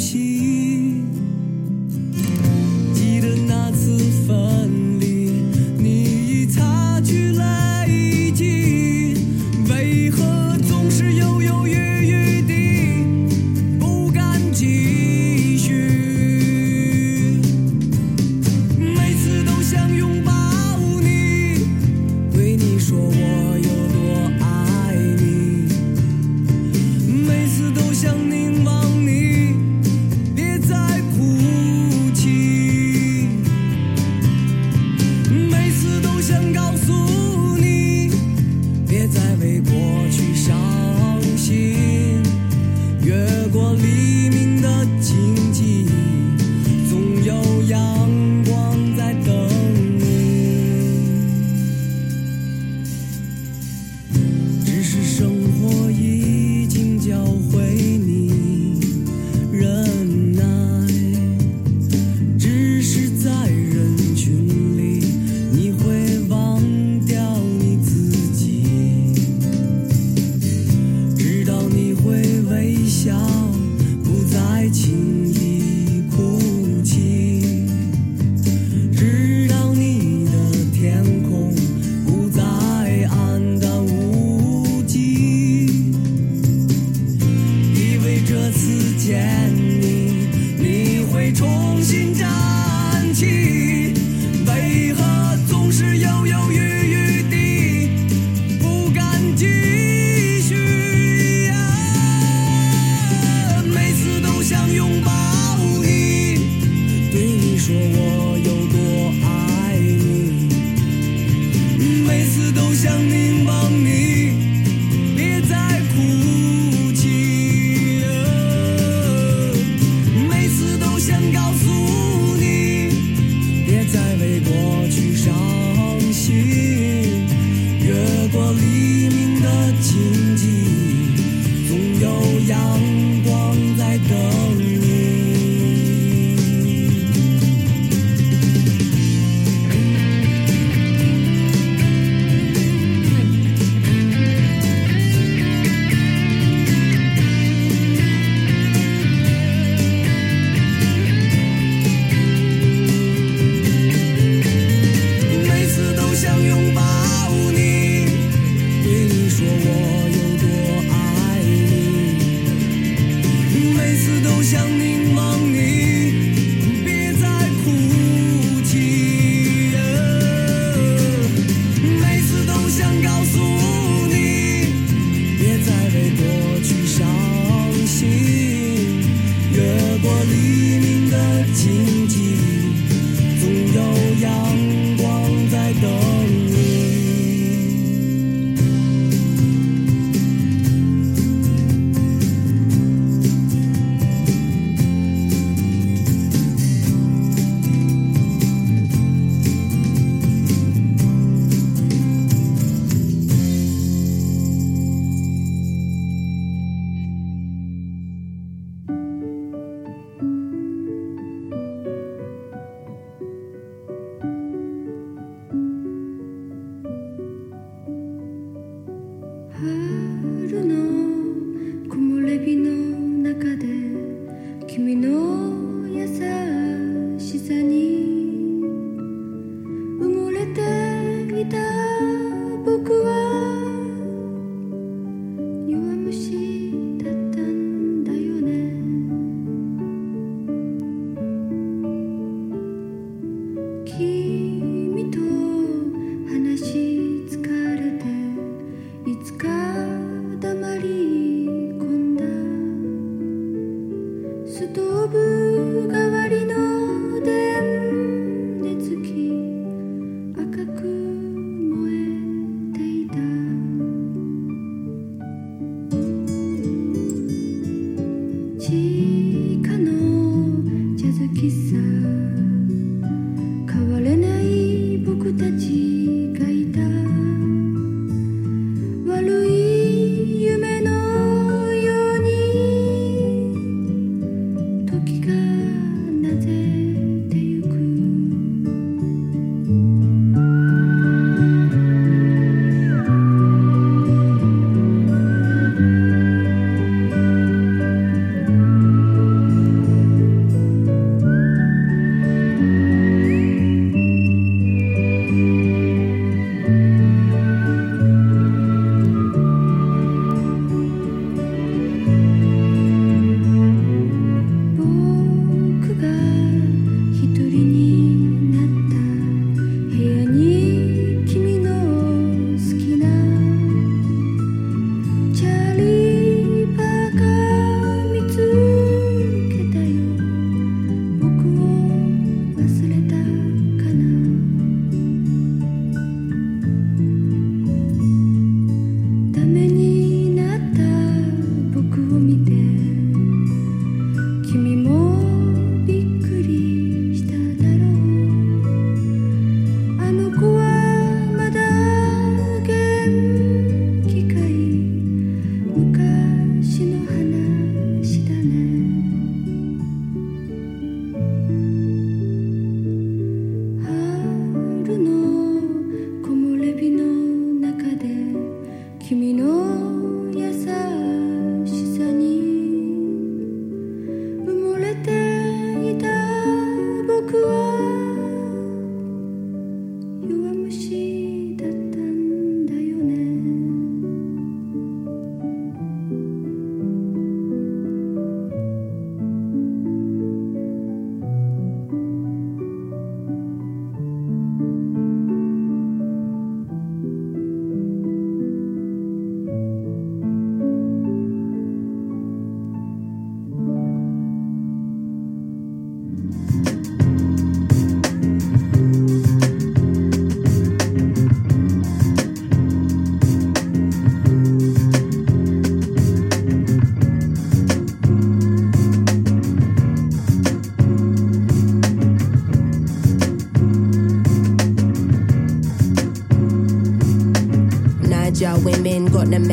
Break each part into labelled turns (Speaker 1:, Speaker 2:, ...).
Speaker 1: 息。重新
Speaker 2: 找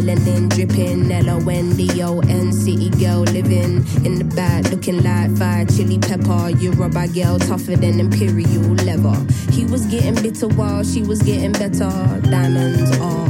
Speaker 2: by girl living in the back, looking like fire chili pepper. You're
Speaker 3: a girl tougher than imperial leather. He was getting bitter while she was getting better. Diamonds are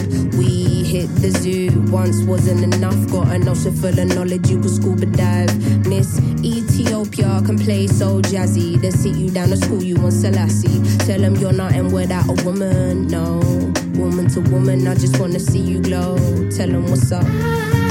Speaker 3: Hit the zoo. Once wasn't enough, got an ocean full of knowledge, you could scuba dive. Miss Ethiopia can play so jazzy. They sit you down to school, you want Selassie. Tell them you're not nothing without a woman, no. Woman to woman, I just wanna see you glow. Tell them what's up.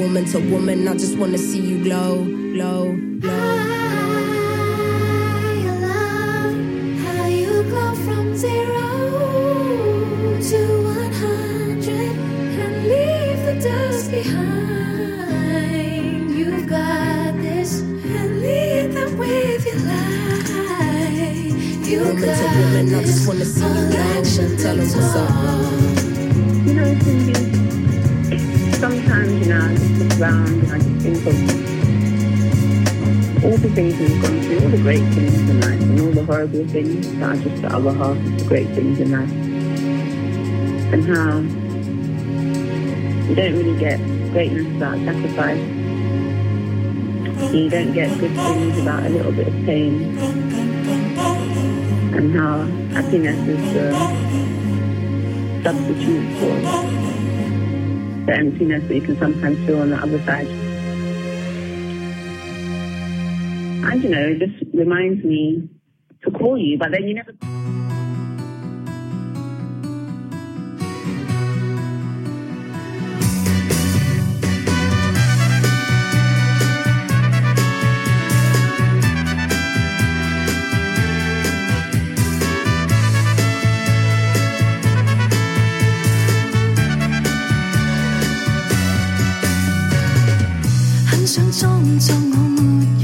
Speaker 3: Woman to woman, I just wanna see you glow, glow, glow.
Speaker 4: How you go from zero to one hundred and leave the dust behind. You've got this and lead them with your light. You
Speaker 3: Woman to
Speaker 4: got
Speaker 3: woman, I
Speaker 4: this
Speaker 3: just wanna see you
Speaker 4: election
Speaker 3: glow. Tell 'em what's up.
Speaker 5: You know, Cindy, sometimes, you know, I just look around and I just think of all the things we've gone through, all the great things in life, and all the horrible things that are just the other half of the great things in life. And how you don't really get greatness without sacrifice. You don't get good things without a little bit of pain. And how happiness is the substitute for the emptiness that you can sometimes feel on the other side. And you know, it just reminds me to call you, but then you never.
Speaker 4: 想装作我
Speaker 1: 没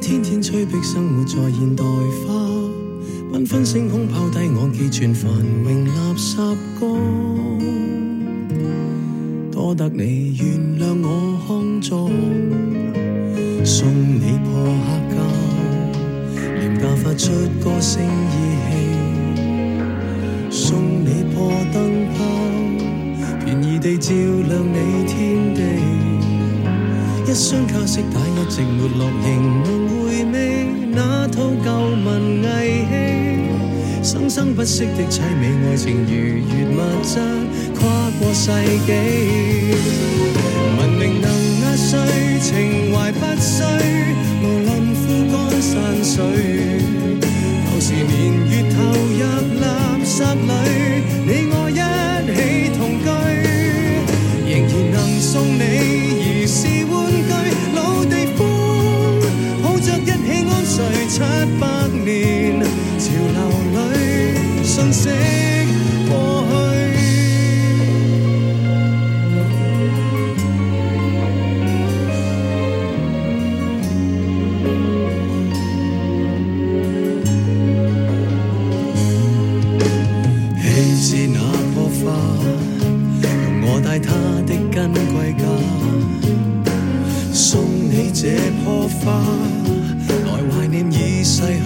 Speaker 1: 天天催逼生活在現代化，缤纷星空拋低我寄存繁榮垃圾缸。多得你原諒我肮脏，送你破黑膠，廉價發出歌聲意氣，送你破燈泡，便宜地照亮你天地。一箱卡式带一直没落，仍能回味那套旧文艺戏。生生不息的凄美爱情，如月物質跨过世纪。文明能压碎，情怀不衰，无论枯干山水。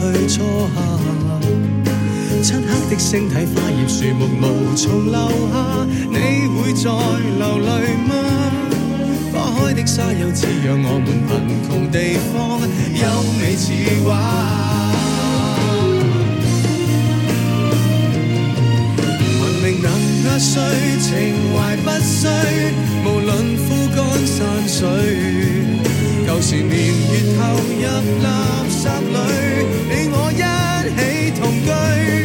Speaker 1: 去初夏。漆黑的星体花叶树木无从留下。你会在流泪吗？花开的沙丘似让我们贫穷地方。优美似画。文明能压碎情怀不衰无论枯干山水。时年月投入垃圾里，你我一起同居。